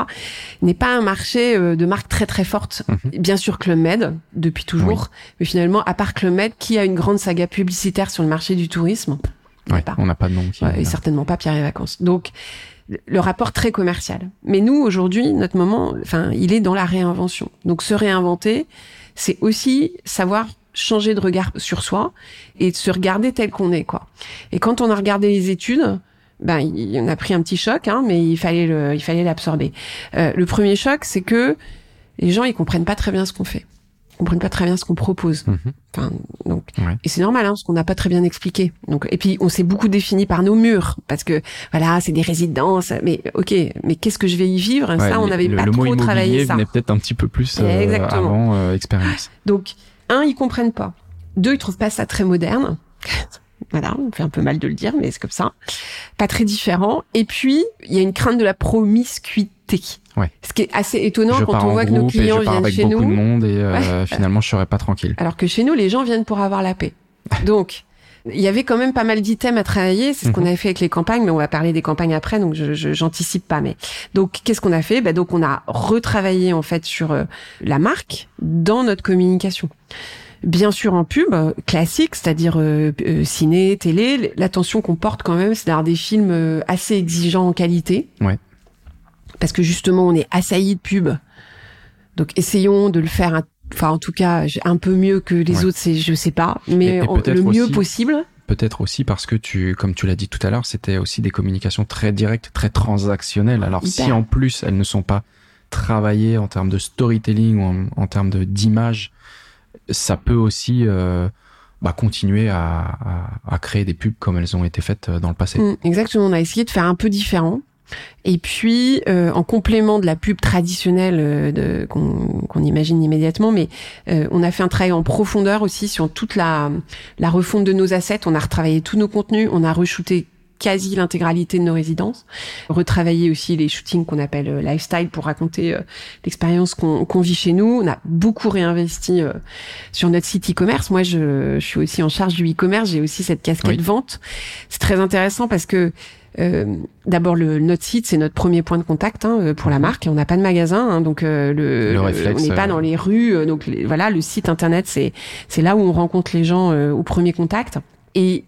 n'est pas un marché euh, de marque très très forte. Mhm. Bien sûr Club Med, depuis toujours, mais finalement, à part Club Med, qui a une grande saga publicitaire sur le marché du tourisme? On n'a pas de nom. et certainement pas Pierre et Vacances. Donc, le rapport très commercial. Mais nous, aujourd'hui, notre moment, enfin, il est dans la réinvention. Donc, se réinventer, c'est aussi savoir changer de regard sur soi et de se regarder tel qu'on est, quoi. Et quand on a regardé les études, ben, il, on a pris un petit choc, hein, mais il fallait le, il fallait l'absorber. Euh, le premier choc, c'est que les gens, ils comprennent pas très bien ce qu'on fait. Ils comprennent pas très bien ce qu'on propose. Mhm. Enfin, donc, et c'est normal, hein, parce qu'on n'a pas très bien expliqué. Donc, et puis, on s'est beaucoup défini par nos murs, parce que, voilà, c'est des résidences, mais ok, mais qu'est-ce que je vais y vivre? ça, on n'avait pas le trop travaillé ça. peut-être un petit peu plus euh, avant euh, expérience. Donc, un, ils comprennent pas. Deux, ils trouvent pas ça très moderne. voilà, on fait un peu mal de le dire, mais c'est comme ça. Pas très différent. Et puis, il y a une crainte de la promiscuité. Ouais. Ce qui est assez étonnant quand on voit que nos clients viennent avec chez beaucoup nous. de monde et euh, finalement, je serais pas tranquille. Alors que chez nous, les gens viennent pour avoir la paix. Donc, il y avait quand même pas mal d'items à travailler. C'est ce qu'on mhm. avait fait avec les campagnes, mais on va parler des campagnes après, donc je j'anticipe pas. Mais donc qu'est-ce qu'on a fait? Bah, donc on a retravaillé en fait sur euh, la marque dans notre communication bien sûr en pub classique, c'est-à-dire euh, euh, ciné, télé. L'attention qu'on porte quand même, c'est d'avoir des films euh, assez exigeants en qualité. Ouais. Parce que justement, on est assailli de pub. Donc essayons de le faire, enfin en tout cas un peu mieux que les autres, c'est je sais pas, mais le mieux possible. Peut-être aussi parce que tu, comme tu l'as dit tout à l'heure, c'était aussi des communications très directes, très transactionnelles. Alors si en plus elles ne sont pas travaillées en termes de storytelling ou en, en termes d'image ça peut aussi euh, bah, continuer à, à, créer des pubs comme elles ont été faites euh, dans le passé. Mm, exactement, on a essayé de faire un peu différent. Et puis, euh, en complément de la pub traditionnelle qu'on imagine immédiatement, mais on a fait un travail en profondeur aussi sur toute la, la refonte de nos assets. On a retravaillé tous nos contenus, on a re-shooté quasi l'intégralité de nos résidences. Retravailler aussi les shootings qu'on appelle euh, lifestyle pour raconter euh, l'expérience qu'on vit chez nous. On a beaucoup réinvesti euh, sur notre site e-commerce. Moi, je, je, suis aussi en charge du e-commerce. J'ai aussi cette casquette vente. C'est très intéressant parce que d'abord le notre site c'est notre premier point de contact hein, pour la mhm. marque on n'a pas de magasin hein, donc le, on n'est pas dans les rues donc voilà le site internet c'est c'est là où on rencontre les gens au premier contact et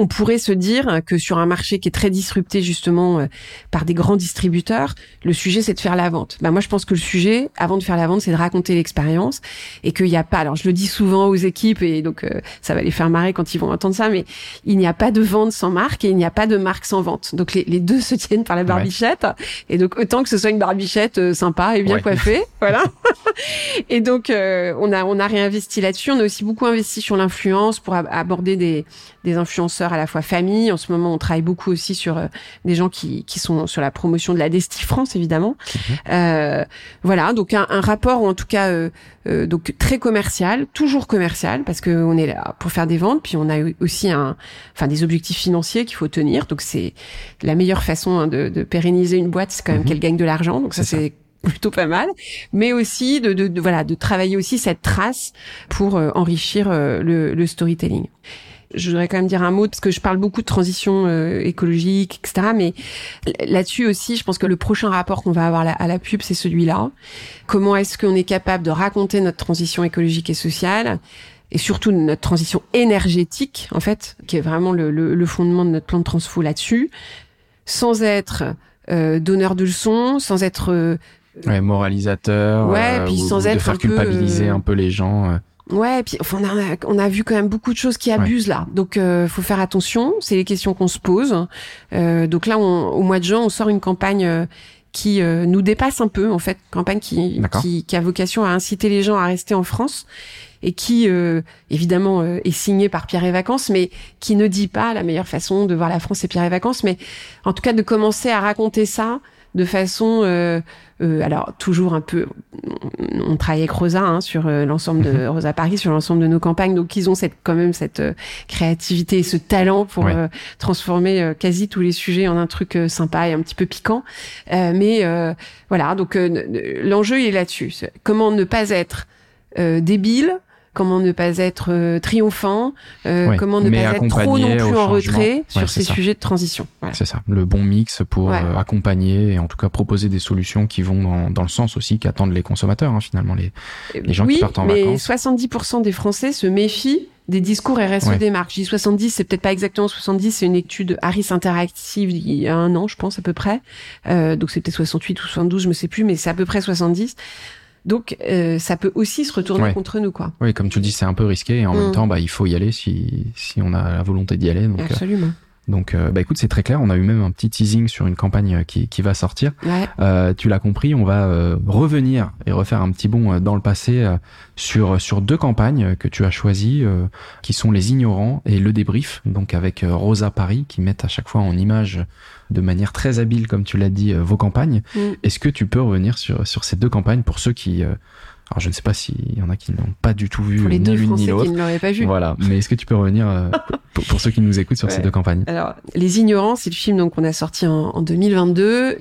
on pourrait se dire que sur un marché qui est très disrupté justement euh, par des grands distributeurs, le sujet c'est de faire la vente. Ben moi je pense que le sujet avant de faire la vente c'est de raconter l'expérience et qu'il n'y a pas. Alors je le dis souvent aux équipes et donc euh, ça va les faire marrer quand ils vont entendre ça, mais il n'y a pas de vente sans marque et il n'y a pas de marque sans vente. Donc les, deux se tiennent par la barbichette et donc autant que ce soit une barbichette euh, sympa et bien coiffée, voilà. et donc on a on a réinvesti là-dessus. On a aussi beaucoup investi sur l'influence pour aborder des des influenceurs à la fois famille. En ce moment, on travaille beaucoup aussi sur euh, des gens qui, qui sont sur la promotion de la Desti France, évidemment. Mhm. Euh, voilà, donc un, un, rapport, ou en tout cas, euh, euh, donc très commercial, toujours commercial, parce que on est là pour faire des ventes, puis on a aussi un, enfin des objectifs financiers qu'il faut tenir. Donc c'est la meilleure façon hein, de, de, pérenniser une boîte, c'est quand même mhm. qu'elle gagne de l'argent. Donc ça c'est plutôt pas mal, mais aussi de, de, voilà de travailler aussi cette trace pour euh, enrichir euh, le, le, storytelling. Je voudrais quand même dire un mot parce que je parle beaucoup de transition euh, écologique, etc. Mais là-dessus aussi, je pense que le prochain rapport qu'on va avoir à la pub, c'est celui-là. Comment est-ce qu'on est capable de raconter notre transition écologique et sociale et surtout notre transition énergétique, en fait, qui est vraiment le, le, le fondement de notre plan de transfo là-dessus, sans être euh, donneur de leçons, sans être ouais, moralisateur, ouais, euh, puis sans être faire culpabiliser euh, un peu les gens. Euh. Ouais, puis enfin, on, a, on a vu quand même beaucoup de choses qui abusent là. Donc, euh, faut faire attention. C'est les questions qu'on se pose. Euh, donc là, on, au mois de juin, on sort une campagne qui nous dépasse un peu, en fait, campagne qui, qui, qui, a vocation à inciter les gens à rester en France et qui, évidemment, est signée par Pierre et Vacances, mais qui ne dit pas la meilleure façon de voir la France et Pierre et Vacances, mais en tout cas de commencer à raconter ça de façon, euh, euh, alors toujours un peu, on travaille avec Rosa hein, sur euh, l'ensemble de. Rosa Paris, sur l'ensemble de nos campagnes, donc ils ont cette quand même cette créativité et ce talent pour transformer quasi tous les sujets en un truc sympa et un petit peu piquant. mais voilà, donc l'enjeu il est là-dessus. Comment ne pas être débile comment ne pas être euh, triomphant, euh, comment ne pas être trop non plus en retrait sur ces sujets de transition. C'est ça, le bon mix pour euh, accompagner et en tout cas proposer des solutions qui vont dans, dans le sens aussi qu'attendent les consommateurs hein, finalement, les, les gens qui partent en mais vacances. 70% des Français se méfient des discours RSE des marques. Je dis 70, c'est peut-être pas exactement 70, c'est une étude Harris Interactive il y a un an, je pense à peu près. Euh, donc c'est peut-être 68 ou 72, je me sais plus, mais c'est à peu près 70. Donc euh, ça peut aussi se retourner contre nous, quoi. Oui, comme tu le dis, c'est un peu risqué et en même mm. temps, bah, il faut y aller si, si on a la volonté d'y aller. Donc, euh, Absolument. Donc, euh, bah écoute, c'est très clair. On a eu même un petit teasing sur une campagne euh, qui, qui va sortir. Euh, tu l'as compris, on va euh, revenir et refaire un petit bond dans le passé sur sur deux campagnes que tu as choisies, qui sont les ignorants et le débrief. Donc avec Rosa Paris, qui mettent à chaque fois en image de manière très habile, comme tu l'as dit, vos campagnes. Mm. Est-ce que tu peux revenir sur sur ces deux campagnes pour ceux qui alors je ne sais pas s'il y en a qui n'ont pas du tout vu pour les deux Français qui ne l'auraient pas vu. Voilà, mais est-ce que tu peux revenir euh, pour, ceux qui nous écoutent sur ces deux campagnes? Alors, Les Ignorants, c'est le film donc qu'on a sorti en, en 2022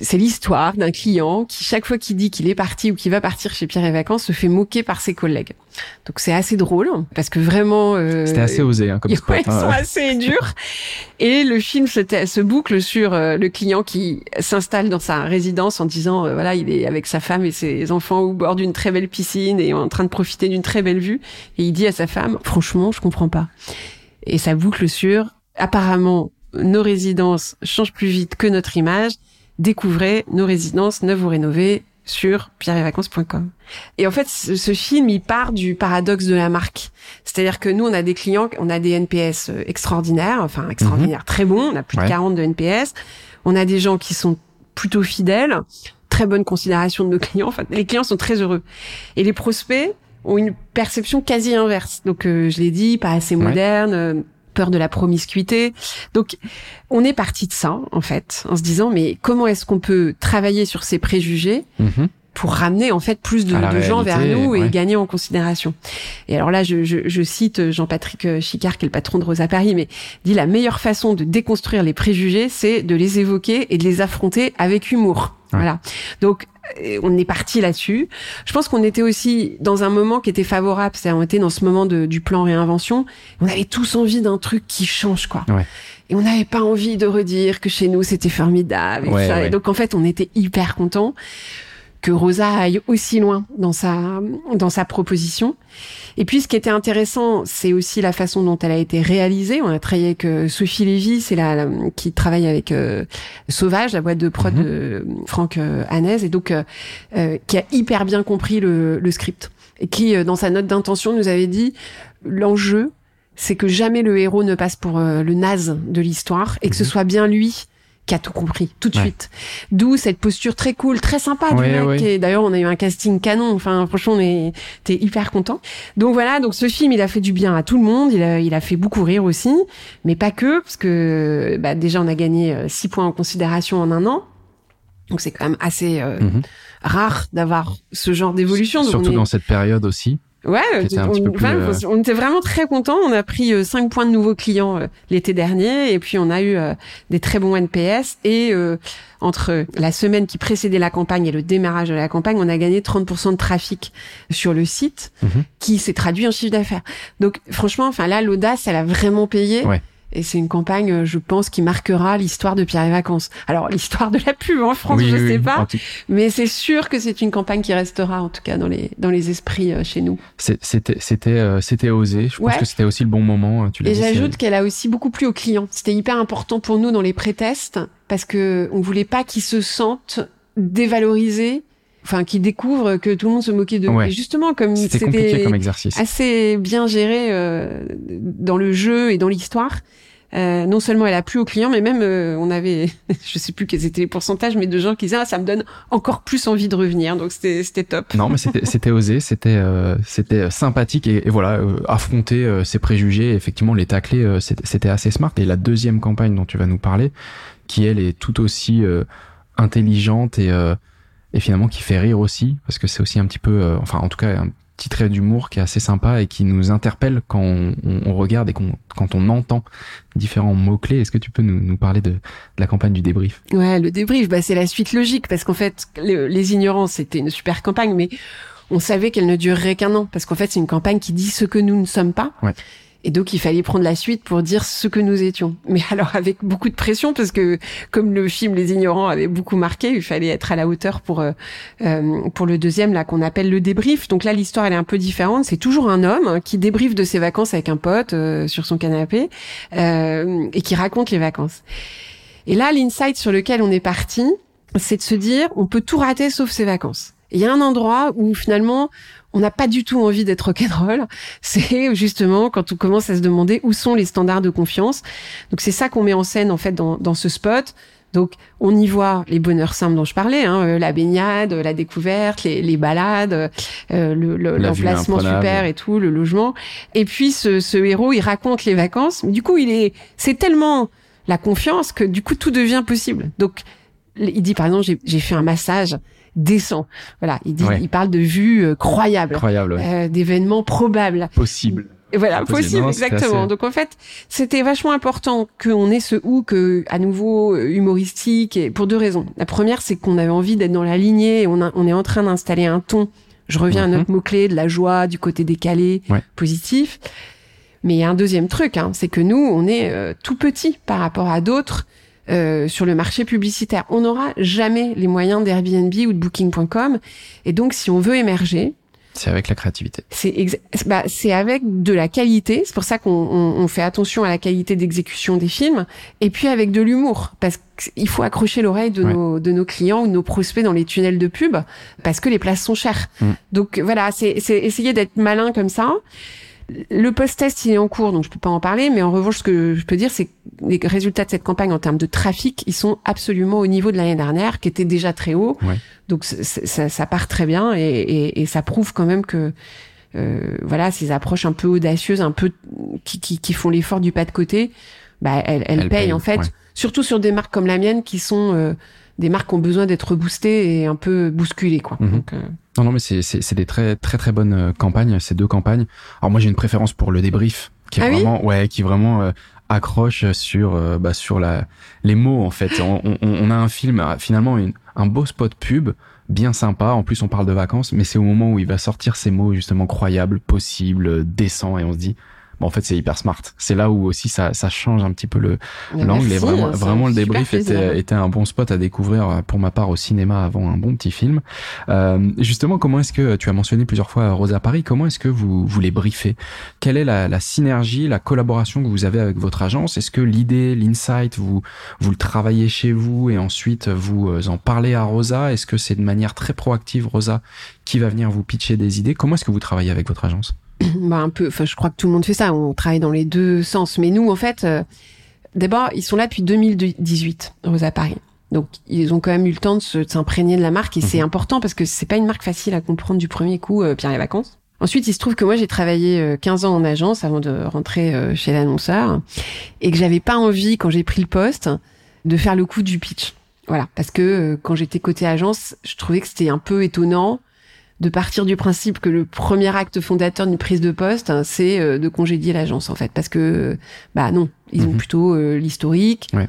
c'est l'histoire d'un client qui, chaque fois qu'il dit qu'il est parti ou qu'il va partir chez Pierre et Vacances, se fait moquer par ses collègues. Donc c'est assez drôle parce que vraiment. Euh, C'était assez osé hein, comme spot. ils hein, sont assez durs. Et le film se, se boucle sur euh, le client qui s'installe dans sa résidence en disant euh, voilà il est avec sa femme et ses enfants au bord d'une très belle piscine et en train de profiter d'une très belle vue et il dit à sa femme franchement je comprends pas. Et ça boucle sur apparemment nos résidences changent plus vite que notre image découvrez nos résidences neuves ou rénovées sur pierrevacances.com. Et en fait, ce, film, il part du paradoxe de la marque. C'est-à-dire que nous, on a des clients, on a des NPS euh, extraordinaires, enfin extraordinaires, mhm. très bons, on a plus de 40 de NPS. On a des gens qui sont plutôt fidèles, très bonne considération de nos clients. Enfin, les clients sont très heureux. Et les prospects ont une perception quasi inverse. Donc, euh, je l'ai dit, pas assez moderne, euh, de la promiscuité. Donc, on est parti de ça, en fait, en se disant, mais comment est-ce qu'on peut travailler sur ces préjugés mhm. Pour ramener, en fait, plus de, gens vers nous et gagner en considération Et alors là, je, cite Jean-Patrick Chicard, qui est le patron de Rosa Paris, mais dit la meilleure façon de déconstruire les préjugés, c'est de les évoquer et de les affronter avec humour. Voilà. Donc, on est parti là-dessus. Je pense qu'on était aussi dans un moment qui était favorable, c'est-à-dire on était dans ce moment de, du plan réinvention. On avait tous envie d'un truc qui change, quoi. Et on n'avait pas envie de redire que chez nous c'était formidable. Et, donc en fait, on était hyper contents que Rosa aille aussi loin dans sa dans sa proposition. Et puis ce qui était intéressant, c'est aussi la façon dont elle a été réalisée. On a travaillé avec euh, Sophie Lévy, c'est la, qui travaille avec euh, Sauvage, la boîte de prod mhm. de Franck euh, et donc euh, qui a hyper bien compris le, le script et qui dans sa note d'intention nous avait dit l'enjeu c'est que jamais le héros ne passe pour le naze de l'histoire et que ce mhm. soit bien lui qui a tout compris tout de suite. D'où cette posture très cool, très sympa du mec. Et d'ailleurs, on a eu un casting canon. Enfin, franchement, on était hyper content. Donc voilà, donc ce film, il a fait du bien à tout le monde. Il a, il a fait beaucoup rire aussi, mais pas que, parce que bah, déjà, on a gagné 6 points en considération en un an. Donc c'est quand même assez euh, mhm. rare d'avoir ce genre d'évolution. Surtout dans cette période aussi. Ouais, euh, on, était vraiment très contents. On a pris euh, 5 points de nouveaux clients euh, l'été dernier et puis on a eu des très bons NPS et entre la semaine qui précédait la campagne et le démarrage de la campagne, on a gagné 30% de trafic sur le site mhm. qui s'est traduit en chiffre d'affaires. Donc franchement, enfin là l'audace, elle a vraiment payé. Ouais. Et c'est une campagne, je pense, qui marquera l'histoire de Pierre et Vacances. Alors, l'histoire de la pub en France, je sais pas. Mais c'est sûr que c'est une campagne qui restera, en tout cas, dans les, dans les esprits euh, chez nous. C'était, c'était, euh, c'était osé. Je pense que c'était aussi le bon moment. Hein, tu et j'ajoute qu'elle a aussi beaucoup plu aux clients. C'était hyper important pour nous dans les pré-tests parce que on voulait pas qu'ils se sentent dévalorisés enfin qui découvre que tout le monde se moquait de ouais. et justement comme c'était comme exercice. assez bien géré euh, dans le jeu et dans l'histoire euh, non seulement elle a plu aux clients mais même euh, on avait je sais plus quels étaient les pourcentages mais de gens qui disaient ah, ça me donne encore plus envie de revenir. Donc c'était c'était top. Non mais c'était osé c'était euh, c'était sympathique et, et voilà affronter ses préjugés effectivement les tacler c'était assez smart. Et la deuxième campagne dont tu vas nous parler qui elle est tout aussi intelligente et et finalement qui fait rire aussi parce que c'est aussi un petit peu euh, enfin en tout cas un petit trait d'humour qui est assez sympa et qui nous interpelle quand on, on regarde et quand on entend différents mots-clés. Est-ce que tu peux nous, nous parler de, de, la campagne du débrief? Ouais, le débrief, bah, c'est la suite logique parce qu'en fait, les ignorants, c'était une super campagne, mais on savait qu'elle ne durerait qu'un an parce qu'en fait, c'est une campagne qui dit ce que nous ne sommes pas. Ouais. Et donc, il fallait prendre la suite pour dire ce que nous étions. Mais alors, avec beaucoup de pression, parce que comme le film Les Ignorants avait beaucoup marqué, il fallait être à la hauteur pour euh, euh pour le deuxième, là, qu'on appelle le débrief. Donc là, l'histoire, elle est un peu différente. C'est toujours un homme qui débriefe de ses vacances avec un pote euh, sur son canapé euh, et qui raconte les vacances. Et là, l'insight sur lequel on est parti, c'est de se dire, on peut tout rater sauf ses vacances. Il y a un endroit où finalement on n'a pas du tout envie d'être rock'n'roll. C'est justement quand on commence à se demander où sont les standards de confiance. Donc c'est ça qu'on met en scène en fait dans, dans ce spot. Donc, on y voit les bonheurs simples dont je parlais, hein, euh, la baignade, la découverte, les, les balades, euh, l'emplacement le, super et tout, le logement. Et puis, ce, ce, héros, il raconte les vacances. Du coup, il est, c'est tellement la confiance que du coup, tout devient possible. Donc, il dit, par exemple, j'ai fait un massage décent. Voilà, il dit, il parle de vues euh, croyables, Croyable, euh, d'événements probables, possibles. Voilà, possible, exactement. Donc en fait, c'était vachement important qu'on ait ce hook euh, à nouveau euh, humoristique et pour deux raisons. La première, c'est qu'on avait envie d'être dans la lignée et on, a, on est en train d'installer un ton. Je reviens à mhm. notre mot-clé de la joie, du côté décalé, positif. Mais il y a un deuxième truc, hein, c'est que nous, on est tout petit par rapport à d'autres euh, sur le marché publicitaire. On n'aura jamais les moyens d'Airbnb ou de Booking.com. Et donc, si on veut émerger, c'est avec la créativité. C'est bah, c'est avec de la qualité. C'est pour ça qu'on on, fait attention à la qualité d'exécution des films. Et puis avec de l'humour, parce qu'il faut accrocher l'oreille de nos de nos clients ou de nos prospects dans les tunnels de pub, parce que les places sont chères. Mm. Donc voilà, c'est essayer d'être malin comme ça. Le post-test, il est en cours, donc je peux pas en parler, mais en revanche, ce que je peux dire, c'est que les résultats de cette campagne en termes de trafic, ils sont absolument au niveau de l'année dernière, qui était déjà très haut. Donc ça, ça, part très bien et, et, et, ça prouve quand même que euh, voilà ces approches un peu audacieuses, un peu qui, qui, qui font l'effort du pas de côté, bah elles, elles, payent, en fait, surtout sur des marques comme la mienne qui sont euh, des marques qui ont besoin d'être boostées et un peu bousculées quoi. Mhm. Donc, euh, non, non, mais c'est des très très très bonnes euh, campagnes, ces deux campagnes. Alors moi j'ai une préférence pour le débrief, qui est ah vraiment, ouais, qui vraiment euh, accroche sur euh, bah, sur la les mots en fait. On, on, on a un film, finalement une, un beau spot pub, bien sympa. En plus on parle de vacances, mais c'est au moment où il va sortir ces mots justement croyables, possibles, décents, et on se dit en fait, c'est hyper smart. C'est là où aussi ça, ça change un petit peu le l'angle. Et vraiment, vraiment le débrief était, était un bon spot à découvrir euh, pour ma part au cinéma avant un bon petit film. Euh, justement, comment est-ce que tu as mentionné plusieurs fois Rosa Paris Comment est-ce que vous vous les briefez? Quelle est la, la synergie, la collaboration que vous avez avec votre agence? Est-ce que l'idée, l'insight, vous vous le travaillez chez vous et ensuite vous euh, en parlez à Rosa? Est-ce que c'est de manière très proactive, Rosa, qui va venir vous pitcher des idées? Comment est-ce que vous travaillez avec votre agence? bah un peu enfin je crois que tout le monde fait ça on travaille dans les deux sens mais nous en fait euh, D'abord, ils sont là depuis 2018, Rosa Paris. Donc, ils ont quand même eu le temps de s'imprégner de la marque et c'est mhm. important parce que c'est pas une marque facile à comprendre du premier coup, euh, Pierre les vacances. Ensuite, il se trouve que moi, j'ai travaillé 15 euh, ans en agence avant de rentrer euh, chez l'annonceur et que j'avais pas envie, quand j'ai pris le poste, de faire le coup du pitch. Voilà, parce que quand j'étais côté agence, je trouvais que c'était un peu étonnant de partir du principe que le premier acte fondateur d'une prise de poste, hein, c'est de congédier l'agence en fait, parce que bah non, ils ont mhm. plutôt l'historique. Ouais.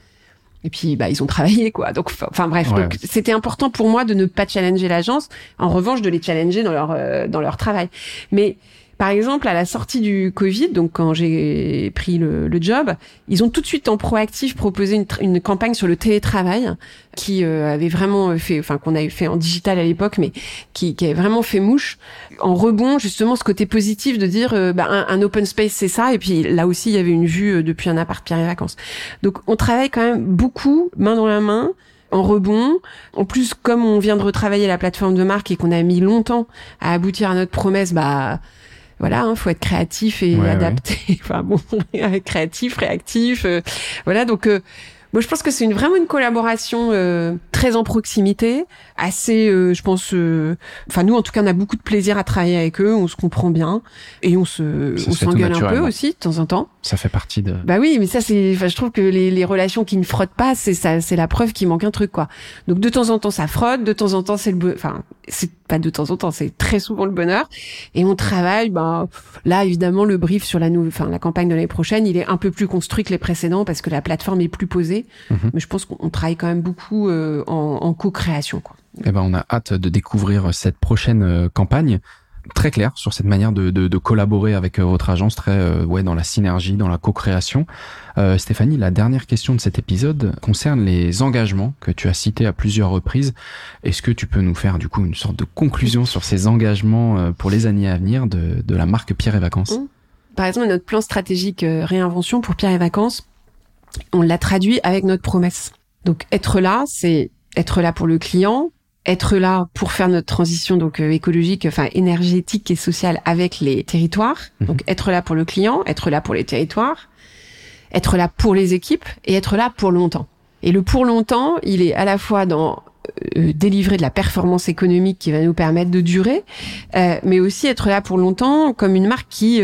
Et puis, bah, ils ont travaillé, quoi. Donc, enfin, bref. C'était important pour moi de ne pas challenger l'agence. En revanche, de les challenger dans leur, euh, dans leur travail. Mais, par exemple, à la sortie du Covid, donc quand j'ai pris le, le, job, ils ont tout de suite en proactif proposé une, une campagne sur le télétravail qui euh, avait vraiment fait, enfin qu'on avait fait en digital à l'époque, mais qui, qui avait vraiment fait mouche. En rebond, justement, ce côté positif de dire, euh, bah, un, open space, c'est ça. Et puis là aussi, il y avait une vue euh, depuis un appart Pierre et Vacances. Donc, on travaille quand même beaucoup, main dans la main en rebond. En plus, comme on vient de retravailler la plateforme de marque et qu'on a mis longtemps à aboutir à notre promesse, bah voilà, hein, faut être créatif et adapté. Enfin bon, créatif, réactif. Euh, voilà, donc euh, moi je pense que c'est une, vraiment une collaboration euh, très en proximité, assez, je pense. Enfin nous en tout cas on a beaucoup de plaisir à travailler avec eux, on se comprend bien et on se, on s'engueule un peu aussi de temps en temps. Ça fait partie de. Bah oui, mais ça c'est, enfin je trouve que les, les relations qui ne frottent pas, c'est ça, c'est la preuve qu'il manque un truc quoi. Donc de temps en temps ça frotte, de temps en temps c'est le, enfin c'est pas de temps en temps, c'est très souvent le bonheur. Et on travaille, ben là évidemment le brief sur la nouvelle, enfin la campagne de l'année prochaine, il est un peu plus construit que les précédents parce que la plateforme est plus posée. Mhm. Mais je pense qu'on travaille quand même beaucoup euh, en, en co-création. Quoi. Eh ben on a hâte de découvrir cette prochaine euh, campagne très clair sur cette manière de, collaborer avec euh, votre agence, très euh, ouais dans la synergie, dans la co-création. Euh, Stéphanie, la dernière question de cet épisode concerne les engagements que tu as cités à plusieurs reprises. Est-ce que tu peux nous faire du coup une sorte de conclusion sur ces engagements pour les années à venir de, de la marque Pierre et Vacances? Mmh. Par exemple, notre plan stratégique réinvention pour Pierre et Vacances, on l'a traduit avec notre promesse. Donc être là, c'est être là pour le client, être là pour faire notre transition donc euh, écologique, enfin énergétique et sociale avec les territoires. Mhm. Donc être là pour le client, être là pour les territoires, être là pour les équipes et être là pour longtemps. Et le pour longtemps, il est à la fois dans euh, délivrer de la performance économique qui va nous permettre de durer, euh, mais aussi être là pour longtemps comme une marque qui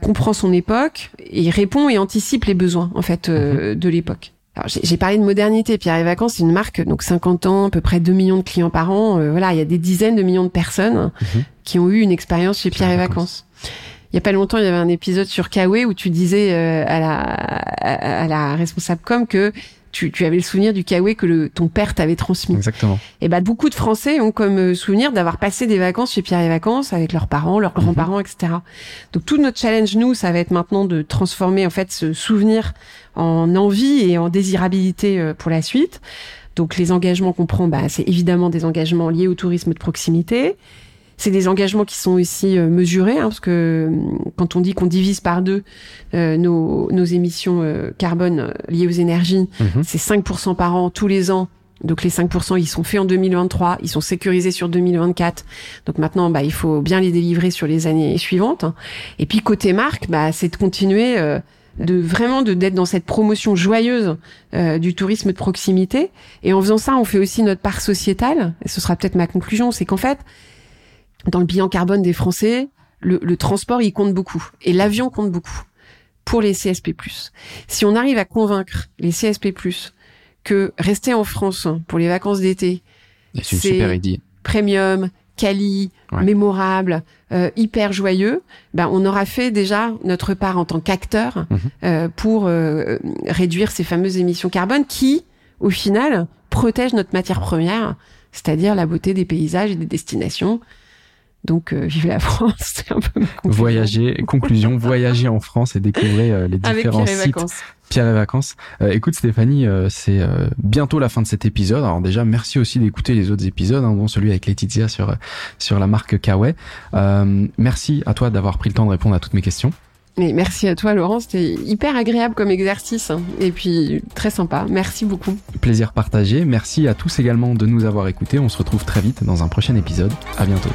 comprend son époque et répond et anticipe les besoins en fait mhm. de l'époque. J'ai parlé de modernité. Pierre et Vacances, c'est une marque, donc 50 ans, à peu près 2 millions de clients par an. Euh, voilà, il y a des dizaines de millions de personnes mhm. qui ont eu une expérience chez Pierre et Vacances. Il y a pas longtemps, il y avait un épisode sur Kawe où tu disais euh, à, la, à, la responsable com que tu, tu, avais le souvenir du Kawe que le, ton père t'avait transmis. Exactement. Et bah beaucoup de Français ont comme euh, souvenir d'avoir passé des vacances chez Pierre et Vacances avec leurs parents, leurs mhm. grands-parents, etc. Donc tout notre challenge nous, ça va être maintenant de transformer en fait ce souvenir en envie et en désirabilité euh, pour la suite. Donc les engagements qu'on prend, bah, c'est évidemment des engagements liés au tourisme de proximité. C'est des engagements qui sont aussi euh, mesurés, hein, parce que hum, quand on dit qu'on divise par deux euh, nos, nos, émissions carbone liées aux énergies, mhm. c'est 5% par an tous les ans. Donc les 5%, ils sont faits en 2023, ils sont sécurisés sur 2024. Donc maintenant, bah, il faut bien les délivrer sur les années suivantes. Et puis côté marque, bah, c'est de continuer de vraiment de d'être dans cette promotion joyeuse euh, du tourisme de proximité. Et en faisant ça, on fait aussi notre part sociétale. Et ce sera peut-être ma conclusion, c'est qu'en fait, dans le bilan carbone des Français, le, le transport il compte beaucoup et l'avion compte beaucoup pour les CSP+. Si on arrive à convaincre les CSP+ que rester en France pour les vacances d'été, c'est premium, quali, mémorable, euh, hyper joyeux, ben on aura fait déjà notre part en tant qu'acteur mhm. euh, pour euh, réduire ces fameuses émissions carbone qui, au final, protègent notre matière première, c'est-à-dire la beauté des paysages et des destinations. Donc, vive la France, c'est un peu Voyager, conclusion, voyager en France et découvrir les différents sites Pierre et Vacances. Euh, écoute Stéphanie, euh, c'est euh, bientôt la fin de cet épisode. Alors déjà, merci aussi d'écouter les autres épisodes, hein, dont celui avec Laetitia sur sur la marque Kawaii. merci à toi d'avoir pris le temps de répondre à toutes mes questions. Et merci à toi Laurent, c'était hyper agréable comme exercice hein, et puis très sympa. Merci beaucoup. Plaisir partagé. Merci à tous également de nous avoir écoutés. On se retrouve très vite dans un prochain épisode. À bientôt.